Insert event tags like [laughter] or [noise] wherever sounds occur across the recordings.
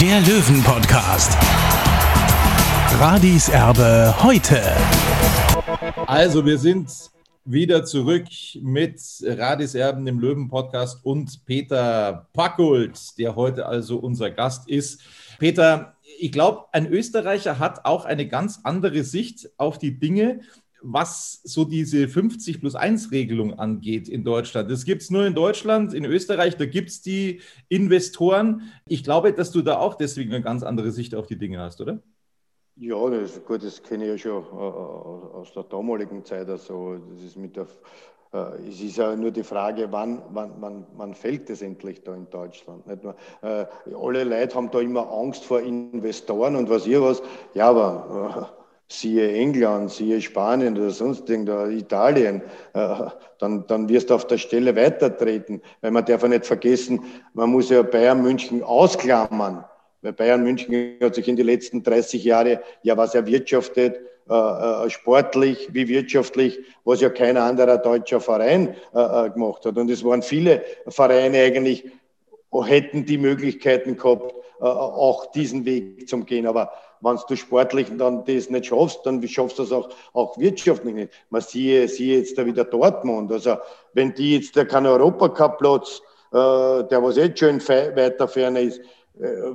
der Löwen-Podcast. Radis Erbe heute. Also, wir sind wieder zurück mit Radis Erben, dem Löwen-Podcast und Peter Packult, der heute also unser Gast ist. Peter, ich glaube, ein Österreicher hat auch eine ganz andere Sicht auf die Dinge, was so diese 50 plus 1 Regelung angeht in Deutschland. Das gibt es nur in Deutschland, in Österreich, da gibt es die Investoren. Ich glaube, dass du da auch deswegen eine ganz andere Sicht auf die Dinge hast, oder? Ja, das, gut, das kenne ich ja schon äh, aus der damaligen Zeit. Also, das ist mit der, äh, es ist ja nur die Frage, wann, wann, wann, wann fällt das endlich da in Deutschland? Nicht nur, äh, alle Leute haben da immer Angst vor Investoren und was ihr was. Ja, aber äh, siehe England, siehe Spanien oder sonst irgendwo, Italien, äh, dann, dann wirst du auf der Stelle weitertreten. Weil man darf ja nicht vergessen, man muss ja Bayern München ausklammern. Weil Bayern München hat sich in den letzten 30 Jahren ja was erwirtschaftet, äh, äh, sportlich wie wirtschaftlich, was ja kein anderer deutscher Verein äh, äh gemacht hat. Und es waren viele Vereine eigentlich, hätten die Möglichkeiten gehabt, äh, auch diesen Weg zu gehen. Aber wenn du sportlich dann das nicht schaffst, dann schaffst du das auch, auch wirtschaftlich nicht. Man siehe, siehe jetzt da wieder Dortmund. Also wenn die jetzt da keinen Europacup-Platz, äh, der was jetzt schön weiter ferne ist, äh,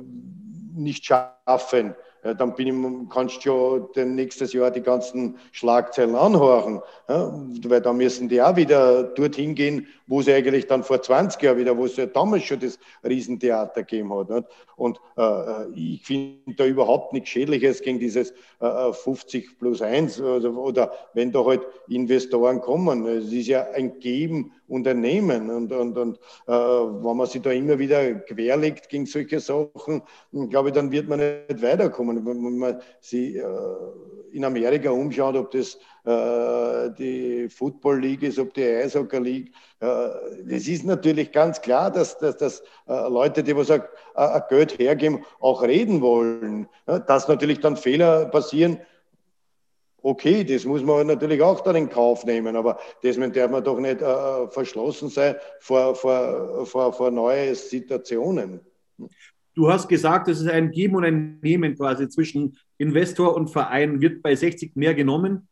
nicht schaffen, ja, dann bin ich, kannst du den nächstes Jahr die ganzen Schlagzeilen anhören. Ja, weil da müssen die auch wieder dorthin gehen, wo sie eigentlich dann vor 20 Jahren wieder, wo es ja damals schon das Riesentheater gegeben hat. Nicht? Und äh, ich finde da überhaupt nichts Schädliches gegen dieses äh, 50 plus 1 oder, oder, wenn da halt Investoren kommen. Es ist ja ein Geben und ein Nehmen. Und, und, und äh, wenn man sich da immer wieder querlegt gegen solche Sachen, glaube ich, dann wird man nicht weiterkommen. Wenn man sich äh, in Amerika umschaut, ob das äh, die Football League ist, ob die Eishockey League. Es ist natürlich ganz klar, dass, dass, dass äh, Leute, die was Geld hergeben, auch reden wollen. Dass natürlich dann Fehler passieren, okay, das muss man natürlich auch dann in Kauf nehmen, aber deswegen darf man doch nicht äh, verschlossen sein vor, vor, vor, vor neue Situationen. Du hast gesagt, es ist ein Geben und ein Nehmen quasi zwischen Investor und Verein. Wird bei 60 mehr genommen?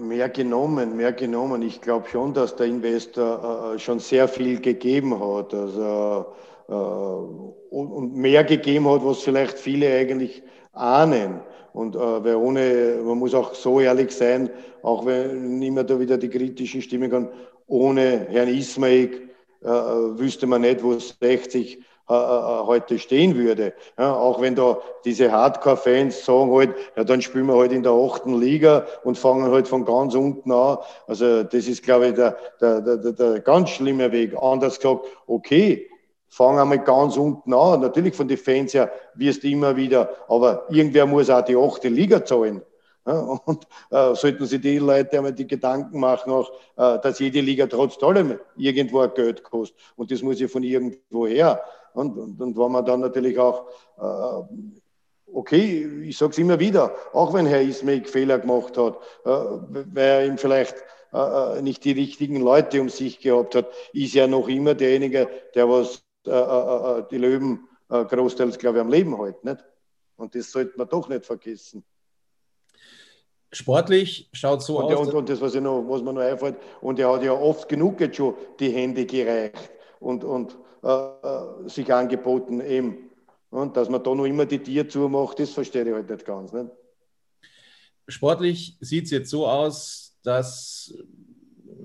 Mehr genommen, mehr genommen. Ich glaube schon, dass der Investor äh, schon sehr viel gegeben hat. Also, äh, und mehr gegeben hat, was vielleicht viele eigentlich ahnen. Und äh, weil ohne, man muss auch so ehrlich sein, auch wenn immer da wieder die kritischen Stimmen kommen, ohne Herrn Ismail äh, wüsste man nicht, wo 60 äh, äh, heute stehen würde. Ja, auch wenn da diese Hardcore-Fans sagen halt, ja, dann spielen wir halt in der achten Liga und fangen halt von ganz unten an. Also das ist, glaube ich, der, der, der, der ganz schlimme Weg. Anders gesagt, okay, fangen einmal ganz unten an. Natürlich von den Fans her wirst du immer wieder, aber irgendwer muss auch die achte Liga zahlen. Ja, und äh, sollten sich die Leute einmal die Gedanken machen, auch, äh, dass jede Liga trotz allem irgendwo ein Geld kostet. Und das muss ja von irgendwo her. Und, und, und wenn man dann natürlich auch, äh, okay, ich sage es immer wieder, auch wenn Herr Ismail Fehler gemacht hat, äh, weil er ihm vielleicht äh, äh, nicht die richtigen Leute um sich gehabt hat, ist ja noch immer derjenige, der was äh, äh die Löwen großteils, glaube ich, am Leben hält. Nicht? Und das sollte man doch nicht vergessen. Sportlich schaut so und, aus. Und, und das, was, ich noch, was mir noch einfällt, und er hat ja oft genug jetzt schon die Hände gereicht. Und, und äh, sich angeboten, eben. Und dass man da noch immer die Tier zumacht, das verstehe ich halt nicht ganz. Nicht? Sportlich sieht es jetzt so aus, dass,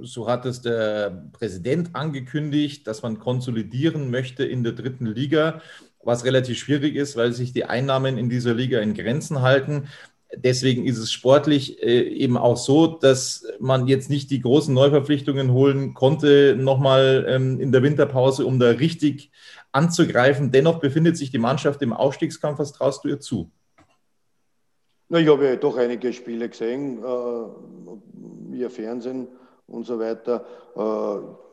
so hat es der Präsident angekündigt, dass man konsolidieren möchte in der dritten Liga, was relativ schwierig ist, weil sich die Einnahmen in dieser Liga in Grenzen halten. Deswegen ist es sportlich äh, eben auch so, dass man jetzt nicht die großen Neuverpflichtungen holen konnte, nochmal ähm, in der Winterpause, um da richtig anzugreifen. Dennoch befindet sich die Mannschaft im Aufstiegskampf. Was traust du ihr zu? Na, ich habe ja doch einige Spiele gesehen, äh, via Fernsehen und so weiter. Äh,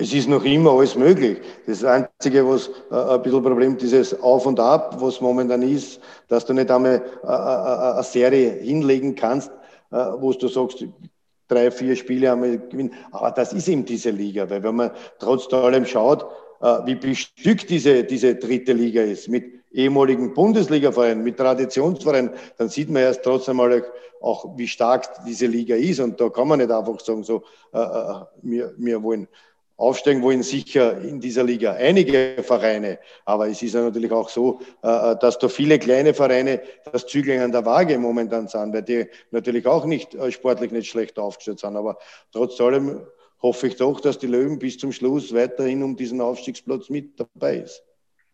es ist noch immer alles möglich. Das Einzige, was äh, ein bisschen Problem, dieses Auf und Ab, was momentan ist, dass du nicht einmal äh, äh, äh eine Serie hinlegen kannst, äh, wo du sagst, drei, vier Spiele einmal gewinnen. Aber das ist eben diese Liga, weil wenn man trotz allem schaut, äh, wie bestückt diese, diese dritte Liga ist, mit ehemaligen Bundesliga-Vereinen, mit Traditionsvereinen, dann sieht man erst trotzdem mal auch, wie stark diese Liga ist. Und da kann man nicht einfach sagen, so, wir, wir wollen Aufsteigen wollen sicher in dieser Liga einige Vereine, aber es ist ja natürlich auch so, äh, dass da viele kleine Vereine das Zügling an der Waage momentan sind, weil die natürlich auch nicht äh, sportlich nicht schlecht aufgestellt sind. Aber trotz allem hoffe ich doch, dass die Löwen bis zum Schluss weiterhin um diesen Aufstiegsplatz mit dabei ist.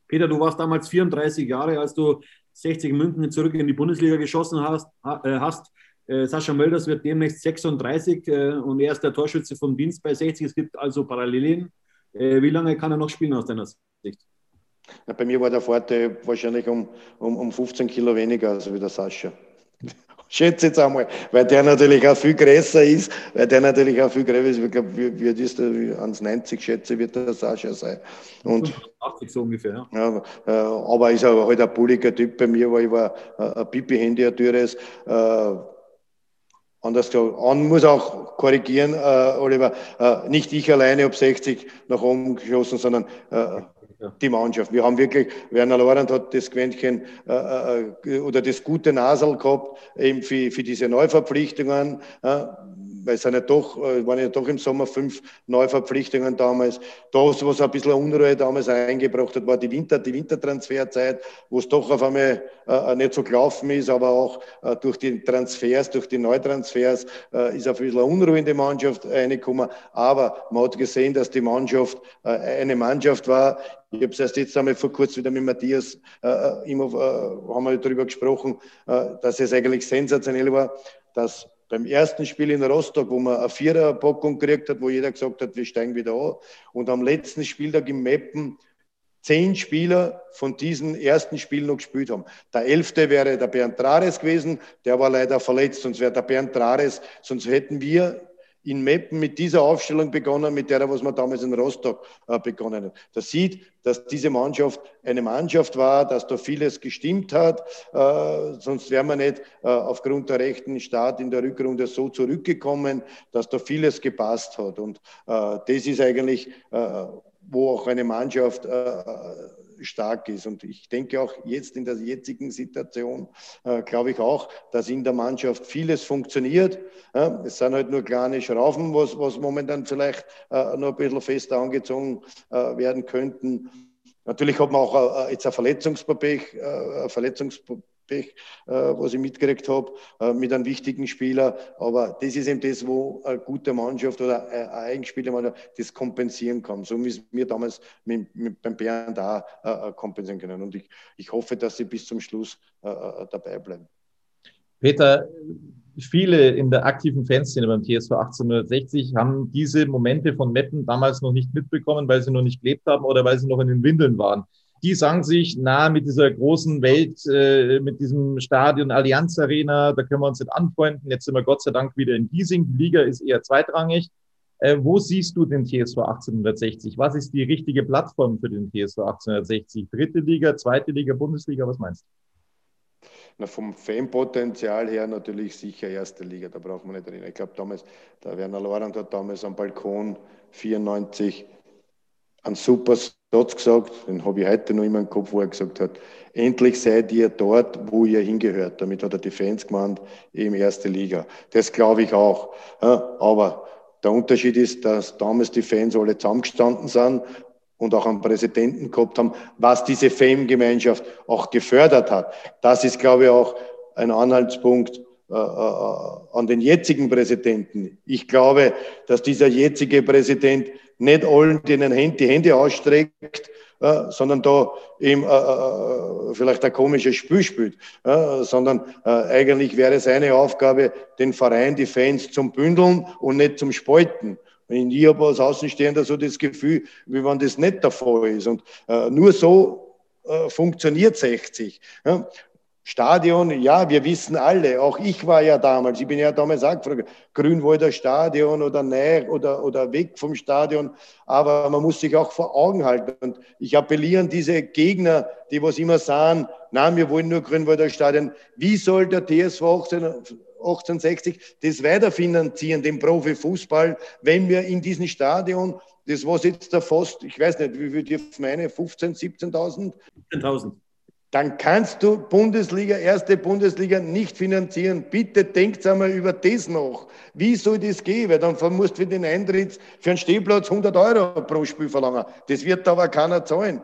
Peter, du warst damals 34 Jahre, als du 60 München zurück in die Bundesliga geschossen hast. Äh, hast. Äh, Sascha Mölders wird demnächst 36 äh, und er ist der Torschütze vom Dienst bei 60. Es gibt also Parallelen. Äh, wie lange kann er noch spielen aus deiner Sicht? Ja, bei mir war der Vorteil wahrscheinlich um, um, um 15 Kilo weniger als wie der Sascha. [laughs] Schätze jetzt einmal, weil der natürlich auch viel größer ist, weil der natürlich auch viel größer ist. Ich glaube, wie, wie ist der, 1,90 schätze, wird der Sascha sein. Und, 80 so ungefähr, ja. ja aber ist er halt ein bulliger Typ bei mir, weil ich war ein Pipi-Handy, ein teures. Äh, anders gesagt, an muss auch korrigieren, äh, Oliver, äh, nicht ich alleine habe 60 nach oben geschossen, sondern äh, die Mannschaft. Wir haben wirklich, Werner Lorand hat das Quäntchen äh, äh, oder das gute Nasel gehabt, eben für, für diese Neuverpflichtungen. Äh, weil es sind ja doch, äh, waren ja doch im Sommer fünf Neuverpflichtungen damals. Das, was ein bisschen Unruhe damals eingebracht hat, war die Winter, die Wintertransferzeit, wo es doch auf einmal äh, nicht so gelaufen ist, aber auch äh, durch die Transfers, durch die Neutransfers äh, ist ein bisschen Unruhe in die Mannschaft reingekommen. Aber man hat gesehen, dass die Mannschaft äh, eine Mannschaft war. Ich habe es erst jetzt einmal vor kurzem wieder mit Matthias äh, immer, haben wir darüber gesprochen, dass es eigentlich sensationell war, dass beim ersten Spiel in Rostock, wo man eine Viererpackung gekriegt hat, wo jeder gesagt hat, wir steigen wieder an. Und am letzten Spieltag im Meppen zehn Spieler von diesem ersten Spiel noch gespielt haben. Der elfte wäre der Bernd Trares gewesen, der war leider verletzt, sonst wäre der Bernd Trares, sonst hätten wir in Meppen mit dieser Aufstellung begonnen, mit der, was man damals in Rostock äh, begonnen hat. Das sieht, dass diese Mannschaft eine Mannschaft war, dass da vieles gestimmt hat. Äh, sonst wäre man nicht äh, aufgrund der rechten Start in der Rückrunde so zurückgekommen, dass da vieles gepasst hat. Und äh, das ist eigentlich, äh, wo auch eine Mannschaft äh, stark ist. Und ich denke auch jetzt in der jetzigen Situation, äh, glaube ich auch, dass in der Mannschaft vieles funktioniert. Ja, es sind halt nur kleine Schrauben, was, was momentan vielleicht äh, noch ein bisschen fester angezogen äh, werden könnten. Natürlich hat man auch äh, jetzt ein Verletzungspech, äh, ein Verletzungspech Pech, äh, was ich mitgekriegt habe, äh, mit einem wichtigen Spieler. Aber das ist eben das, wo eine gute Mannschaft oder eine Mannschaft das kompensieren kann. So wie wir damals mit, mit beim Bernd auch äh, kompensieren können. Und ich, ich hoffe, dass sie bis zum Schluss dabei bleiben. Peter, viele in der aktiven Fanszene beim TSV 1860 haben diese Momente von Meppen damals noch nicht mitbekommen, weil sie noch nicht gelebt haben oder weil sie noch in den Windeln waren die sagen sich, na, mit dieser großen Welt, äh, mit diesem Stadion Allianz Arena, da können wir uns nicht anfreunden. Jetzt sind wir Gott sei Dank wieder in Giesing. Die Liga ist eher zweitrangig. Äh, wo siehst du den TSV 1860? Was ist die richtige Plattform für den TSV 1860? Dritte Liga, zweite Liga, Bundesliga, was meinst du? Na, vom Fanpotenzial her natürlich sicher erste Liga, da braucht man nicht reden. Ich glaube damals, der Werner Lorand hat damals am Balkon 94 einen super Satz gesagt, den habe ich heute noch immer im Kopf, wo er gesagt hat, endlich seid ihr dort, wo ihr hingehört. Damit hat er die Fans gemeint, eben erste Liga. Das glaube ich auch. Aber der Unterschied ist, dass damals die Fans alle zusammengestanden sind und auch einen Präsidenten gehabt haben, was diese Fangemeinschaft auch gefördert hat. Das ist, glaube ich, auch ein Anhaltspunkt an den jetzigen Präsidenten. Ich glaube, dass dieser jetzige Präsident nicht allen, denen die Hände ausstreckt, äh, sondern da eben äh, äh, vielleicht ein komisches Spiel spielt, äh, sondern äh, eigentlich wäre seine Aufgabe, den Verein, die Fans zum Bündeln und nicht zum Spalten. Und ich habe als Außenstehender so das Gefühl, wie wenn das nicht der Fall ist. Und äh, nur so äh, funktioniert 60. Ja. Stadion, ja, wir wissen alle, auch ich war ja damals, ich bin ja damals auch gefragt, Grünwalder Stadion oder näher oder, oder weg vom Stadion, aber man muss sich auch vor Augen halten. Und ich appelliere an diese Gegner, die was immer sagen, nein, wir wollen nur Grünwalder Stadion. Wie soll der TSV 18, 1860 das weiterfinanzieren, den Profifußball, wenn wir in diesem Stadion, das was jetzt da fast, ich weiß nicht, wie viel dürfen meine, 15.000, 17.000? 17.000 dann kannst du Bundesliga, erste Bundesliga nicht finanzieren. Bitte denkt einmal über das noch. Wie soll das gehen? Weil dann musst du für den Eintritt für einen Stehplatz 100 Euro pro Spiel verlangen. Das wird aber keiner zahlen.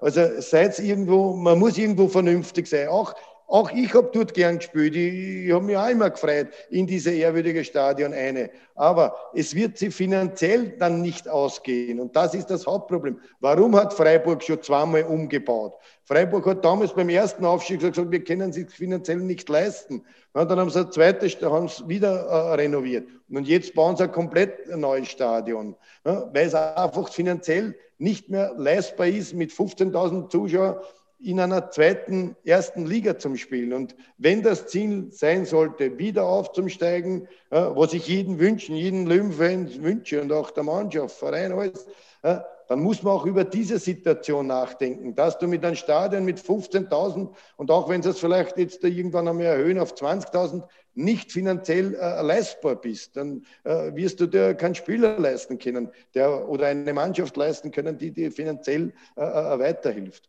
Also seid irgendwo, man muss irgendwo vernünftig sein. Auch auch ich habe dort gern gespielt. Ich, ich habe mich auch immer gefreut in diese ehrwürdige Stadion eine. Aber es wird sie finanziell dann nicht ausgehen. Und das ist das Hauptproblem. Warum hat Freiburg schon zweimal umgebaut? Freiburg hat damals beim ersten Aufstieg gesagt, wir können sich finanziell nicht leisten. Und dann haben sie ein zweites, haben sie wieder äh, renoviert. Und jetzt bauen sie ein komplett neues Stadion, ja, weil es einfach finanziell nicht mehr leistbar ist mit 15.000 Zuschauern in einer zweiten, ersten Liga zum Spielen. Und wenn das Ziel sein sollte, wieder aufzusteigen, äh, was ich jeden wünschen, jeden Löwenfans wünsche und auch der Mannschaft, Verein, alles, äh, dann muss man auch über diese Situation nachdenken, dass du mit einem Stadion mit 15.000 und auch wenn sie es vielleicht jetzt irgendwann einmal erhöhen auf 20.000, nicht finanziell äh, leistbar bist, dann äh, wirst du dir keinen Spieler leisten können der, oder eine Mannschaft leisten können, die dir finanziell äh, äh weiterhilft.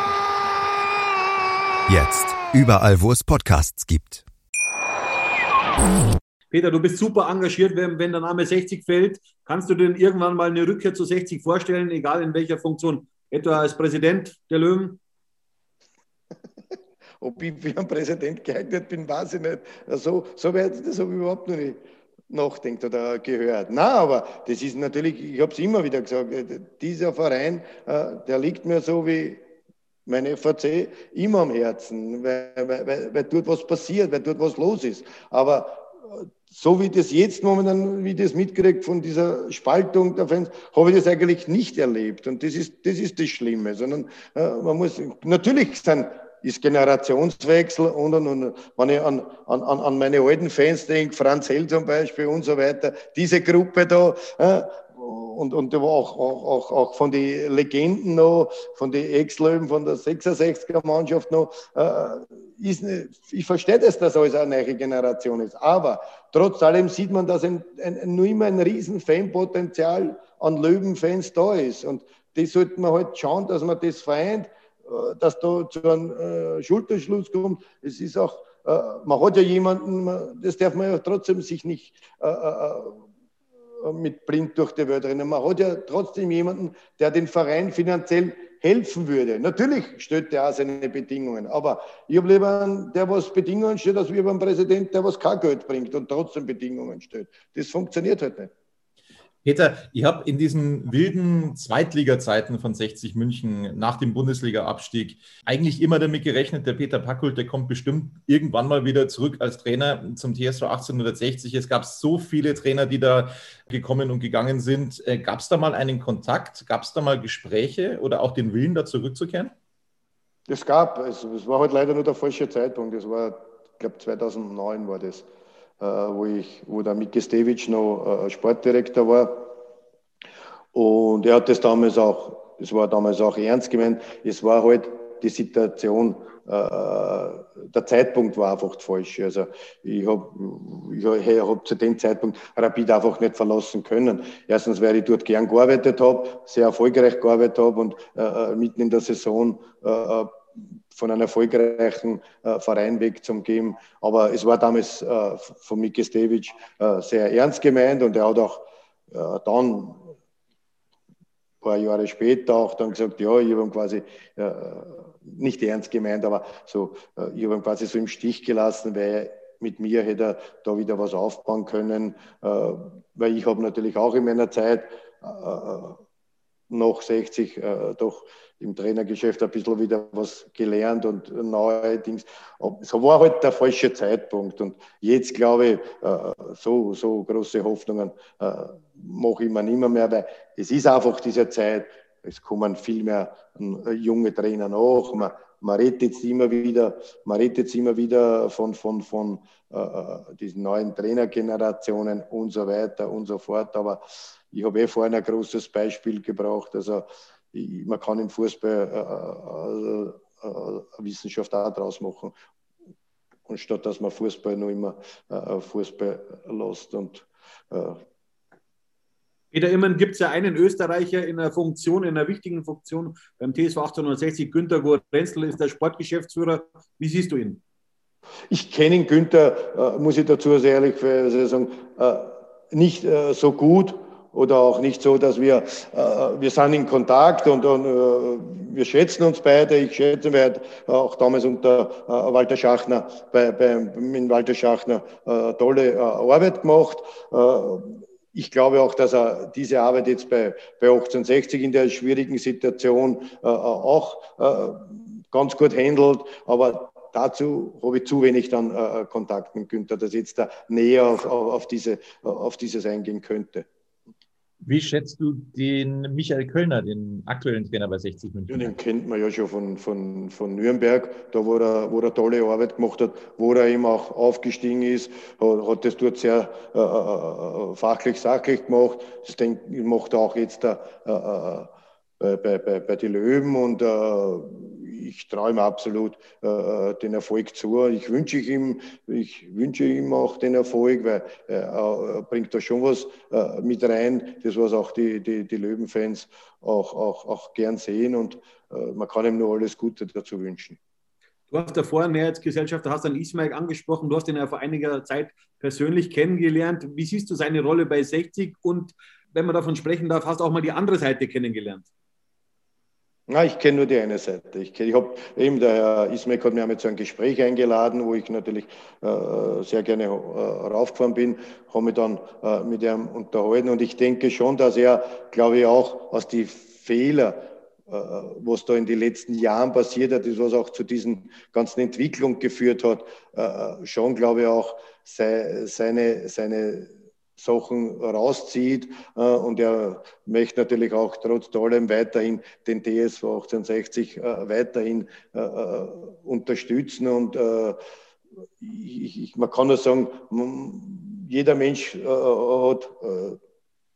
Jetzt. Überall, wo es Podcasts gibt. Peter, du bist super engagiert, wenn, wenn der Name 60 fällt. Kannst du denn irgendwann mal eine Rückkehr zu 60 vorstellen, egal in welcher Funktion? Etwa als Präsident der Löwen? [laughs] Ob ich für einen Präsident geeignet bin, weiß ich nicht. So, so weit, das habe ich überhaupt noch nicht nachdenkt oder gehört. Na, aber das ist natürlich, ich habe es immer wieder gesagt, dieser Verein, äh, der liegt mir so wie meine FAC immer am Herzen, weil, weil, weil dort was passiert, weil dort was los ist. Aber äh, so wie das jetzt momentan, wie das mitkriegt von dieser Spaltung der Fans, habe ich das eigentlich nicht erlebt. Und das ist das, ist das Schlimme, sondern äh, man muss, natürlich sind ist Generationswechsel und, und, und wenn ich an, an, an meine alten Fans denke, Franz Hell zum Beispiel und so weiter, diese Gruppe da, äh, und, und auch, auch, auch, auch von den Legenden noch, von den Ex-Löwen, von der 66er-Mannschaft noch, äh, ist, ich verstehe das, dass alles eine neue Generation ist. Aber trotz allem sieht man, dass ein, ein, nur immer ein riesen Fanpotenzial an Löwenfans da ist. Und das sollte man halt schauen, dass man das vereint, äh, dass da zu einem äh, Schulterschluss kommt. Es ist auch, äh, man hat ja jemanden, das darf man ja trotzdem sich nicht äh, äh mit blind durch die Welt rennen. Man hat ja trotzdem jemanden, der den Verein finanziell helfen würde. Natürlich stellt der auch seine Bedingungen, aber ich habe lieber einen, der was Bedingungen stellt, als wie beim Präsident, der was kein Geld bringt und trotzdem Bedingungen stellt. Das funktioniert halt nicht. Peter, ich habe in diesen wilden Zweitliga-Zeiten von 60 München nach dem Bundesliga-Abstieg eigentlich immer damit gerechnet, der Peter Packult, der kommt bestimmt irgendwann mal wieder zurück als Trainer zum TSV 1860. Es gab so viele Trainer, die da gekommen und gegangen sind. Äh, gab es da mal einen Kontakt? Gab es da mal Gespräche oder auch den Willen, da zurückzukehren? Es gab. Es, es war halt leider nur der falsche Zeitpunkt. Das war, ich glaube, 2009 war das. Äh, wo, ich, wo der Miki Stevic noch äh, Sportdirektor war. Und er hat das damals auch, es war damals auch ernst gemeint, es war halt die Situation, äh, der Zeitpunkt war einfach falsch. Also ich habe ich hab zu dem Zeitpunkt Rapid einfach nicht verlassen können. Erstens, weil ich dort gern gearbeitet habe, sehr erfolgreich gearbeitet habe und äh, mitten in der Saison äh, von einem erfolgreichen äh, Verein wegzugeben. Aber es war damals äh, von Miki Stevic äh, sehr ernst gemeint und er hat auch äh, dann ein paar Jahre später auch dann gesagt, ja, ich habe ihn quasi äh, nicht ernst gemeint, aber so, äh, ich habe ihn quasi so im Stich gelassen, weil mit mir hätte er da wieder was aufbauen können, weil ich habe natürlich auch in meiner Zeit äh, noch 60 äh, doch im Trainergeschäft ein bisschen wieder was gelernt und neue Dings. So war halt der falsche Zeitpunkt. Und jetzt glaube ich, äh, so, so große Hoffnungen äh, mache ich mir nicht mehr, weil es ist einfach diese Zeit, es kommen viel mehr äh, junge Trainer nach. Man, man redet jetzt immer wieder, man redet jetzt immer wieder von, von, von äh, diesen neuen Trainergenerationen und so weiter und so fort. Aber ich habe eh vorhin ein großes Beispiel gebraucht. Also ich, man kann im Fußball äh, äh, äh, Wissenschaft auch draus machen. Und statt dass man Fußball nur immer äh, Fußball lässt. Und, äh, Peter, immerhin gibt es ja einen Österreicher in einer Funktion, in einer wichtigen Funktion beim TSV 1860. Günter Gorenzel ist der Sportgeschäftsführer. Wie siehst du ihn? Ich kenne ihn, Günther, äh, muss ich dazu sehr ehrlich sagen, äh, nicht äh, so gut oder auch nicht so, dass wir, äh, wir sind in Kontakt und, und äh, wir schätzen uns beide. Ich schätze, wir hat auch damals unter äh, Walter Schachner, bei, bei, mit Walter Schachner äh, tolle äh, Arbeit gemacht. Äh, ich glaube auch, dass er diese Arbeit jetzt bei, bei 1860 in der schwierigen Situation äh, auch äh, ganz gut handelt. Aber dazu habe ich zu wenig dann äh, Kontakt mit Günther, dass jetzt da näher auf, auf, auf, diese, auf dieses eingehen könnte. Wie schätzt du den Michael Kölner, den aktuellen Trainer bei 60 München? Den kennt man ja schon von, von, von Nürnberg, da wo er, wo er tolle Arbeit gemacht hat, wo er eben auch aufgestiegen ist, hat, hat das dort sehr äh, äh, äh fachlich, sachlich gemacht. Das denke, macht er auch jetzt da, äh, äh, bei, bei, bei den Löwen und äh, ich traue ihm absolut äh, den Erfolg zu. Ich wünsche ihm, ich wünsche ihm auch den Erfolg, weil äh, er bringt da schon was äh, mit rein, das was auch die, die, die Löwenfans auch, auch, auch gern sehen und äh, man kann ihm nur alles Gute dazu wünschen. Du hast ja vorher Mehrheitsgesellschafter, hast dann Ismail angesprochen, du hast ihn ja vor einiger Zeit persönlich kennengelernt. Wie siehst du seine Rolle bei 60 und wenn man davon sprechen darf, hast du auch mal die andere Seite kennengelernt? Na, ich kenne nur die eine Seite. Ich, ich habe eben, der Herr Ismek hat mir einmal zu einem Gespräch eingeladen, wo ich natürlich äh, sehr gerne äh, raufgefahren bin, habe mich dann äh, mit ihm unterhalten und ich denke schon, dass er, glaube ich, auch aus die Fehler, äh, was da in den letzten Jahren passiert hat, das was auch zu diesen ganzen Entwicklungen geführt hat, äh, schon, glaube ich, auch sei, seine, seine Sachen rauszieht. Äh, und er möchte natürlich auch trotz allem weiterhin den TSV 1860 äh, weiterhin äh, unterstützen. Und ich, ich, man kann nur sagen, jeder Mensch hat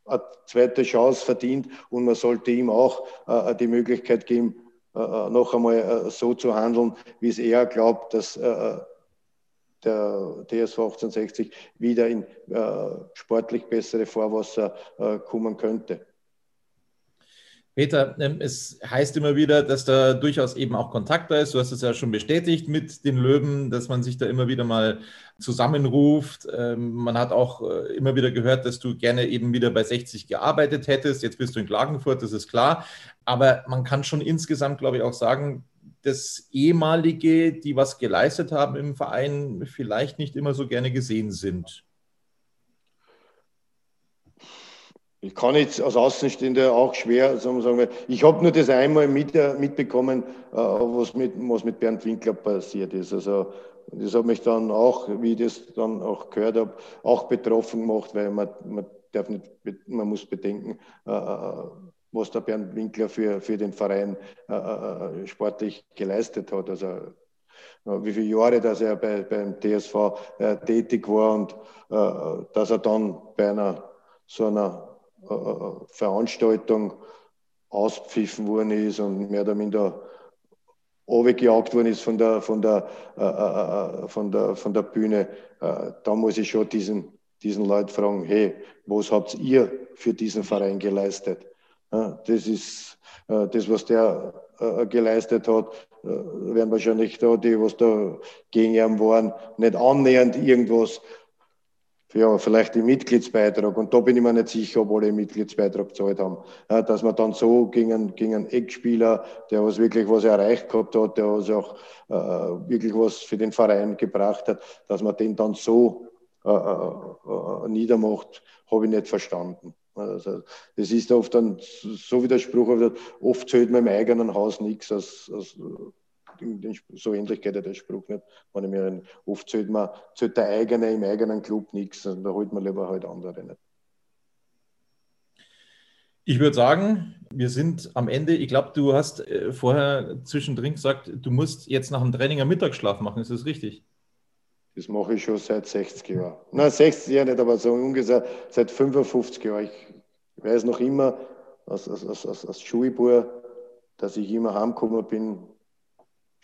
eine zweite Chance verdient und man sollte ihm auch die Möglichkeit geben, noch einmal so zu handeln, wie es er glaubt, dass der TSV 1860 wieder in äh, sportlich bessere Vorwasser äh, kommen könnte. Peter, ähm, es heißt immer wieder, dass da durchaus eben auch Kontakt da ist. Du hast es ja schon bestätigt mit den Löwen, dass man sich da immer wieder mal zusammenruft. Ähm, man hat auch äh, immer wieder gehört, dass du gerne eben wieder bei 60 gearbeitet hättest. Jetzt bist du in Klagenfurt, das ist klar. Aber man kann schon insgesamt, glaube ich, auch sagen, dass ehemalige, die was geleistet haben im Verein, vielleicht nicht immer so gerne gesehen sind? Ich kann jetzt als Außenstehender auch schwer sagen, ich habe nur das einmal mit, äh, mitbekommen, äh, was mit, was mit Bernd Winkler passiert ist. Also das hat mich dann auch, wie ich das dann auch gehört habe, auch betroffen gemacht, weil man, man darf nicht, man muss bedenken, äh, was der Bernd Winkler für, für den Verein äh, äh, äh sportlich geleistet hat. Also äh, wie viele Jahre, dass er bei, beim TSV äh, tätig war und äh, dass er dann bei einer so einer Veranstaltung auspfiffen worden ist und mehr oder minder gejagt worden ist von der, von der, äh, von der, von der Bühne, äh, da muss ich schon diesen, diesen Leuten fragen, hey, was habt ihr für diesen Verein geleistet? Das ist äh, das, was der äh, geleistet hat, äh, werden wahrscheinlich da, die, was da gegen ihn waren, nicht annähernd irgendwas ja, vielleicht den Mitgliedsbeitrag. Und da bin ich mir nicht sicher, ob alle den Mitgliedsbeitrag gezahlt haben. Dass man dann so gegen einen, gegen einen Eckspieler, der was wirklich was erreicht gehabt hat, der was auch äh, wirklich was für den Verein gebracht hat, dass man den dann so äh, äh, äh niedermacht, habe ich nicht verstanden. Also, das ist oft dann so wie der Spruch, oft zählt man im eigenen Haus nichts aus, aus so ähnlich geht ja der Spruch nicht. Wenn ich mir oft zählt man, zählt der eigene im eigenen Club nichts, also da holt man lieber halt andere nicht. Ich würde sagen, wir sind am Ende. Ich glaube, du hast äh, vorher zwischendrin gesagt, du musst jetzt nach dem Training einen Mittagsschlaf machen. Ist das richtig? Das mache ich schon seit 60 Jahren. Nein, 60 Jahre nicht, aber so ungefähr seit 55 Jahren. Ich weiß noch immer als, als, als, als Schulbub, dass ich immer heimgekommen bin,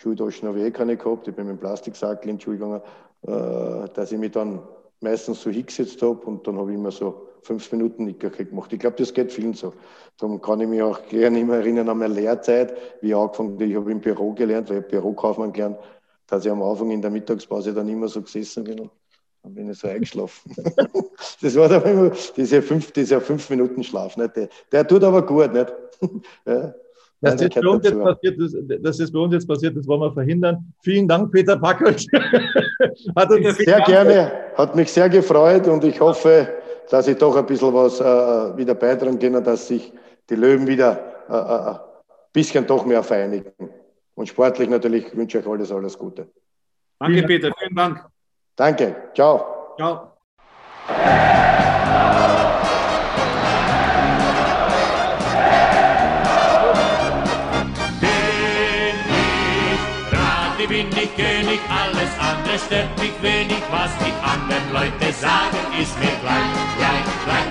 Schultaschen habe ich eh keine gehabt, ich bin mit dem Plastiksack in die Schule gegangen, äh, dass ich mich dann meistens so hingesetzt habe und dann habe ich immer so fünf Minuten Nicker gemacht. Ich glaube, das geht vielen so. Darum kann ich mich auch gerne immer erinnern an meine Lehrzeit, wie ich angefangen habe. Ich habe im Büro gelernt, weil ich Bürokaufmann gelernt, dass ich am Anfang in der Mittagspause dann immer so gesessen bin und dann bin ich so eingeschlafen. [laughs] das war dann immer dieser fünf, dieser fünf Minuten Schlaf. Nicht? Der, der tut aber gut. Nicht? [laughs] ja. Dass das, bei uns jetzt passiert ist, dass das bei uns jetzt passiert ist, wollen wir verhindern. Vielen Dank, Peter Packelt. [laughs] hat uns sehr Dank. gerne, hat mich sehr gefreut und ich hoffe, dass ich doch ein bisschen was äh, wieder beitragen kann, dass sich die Löwen wieder äh, ein äh, bisschen doch mehr vereinigen. Und sportlich natürlich wünsche ich euch alles, alles Gute. Danke, Peter. Vielen Dank. Danke. Ciao. Ciao. bin ich König, alles andere stört mich wenig, was die anderen Leute sagen, ist mir gleich, gleich, gleich.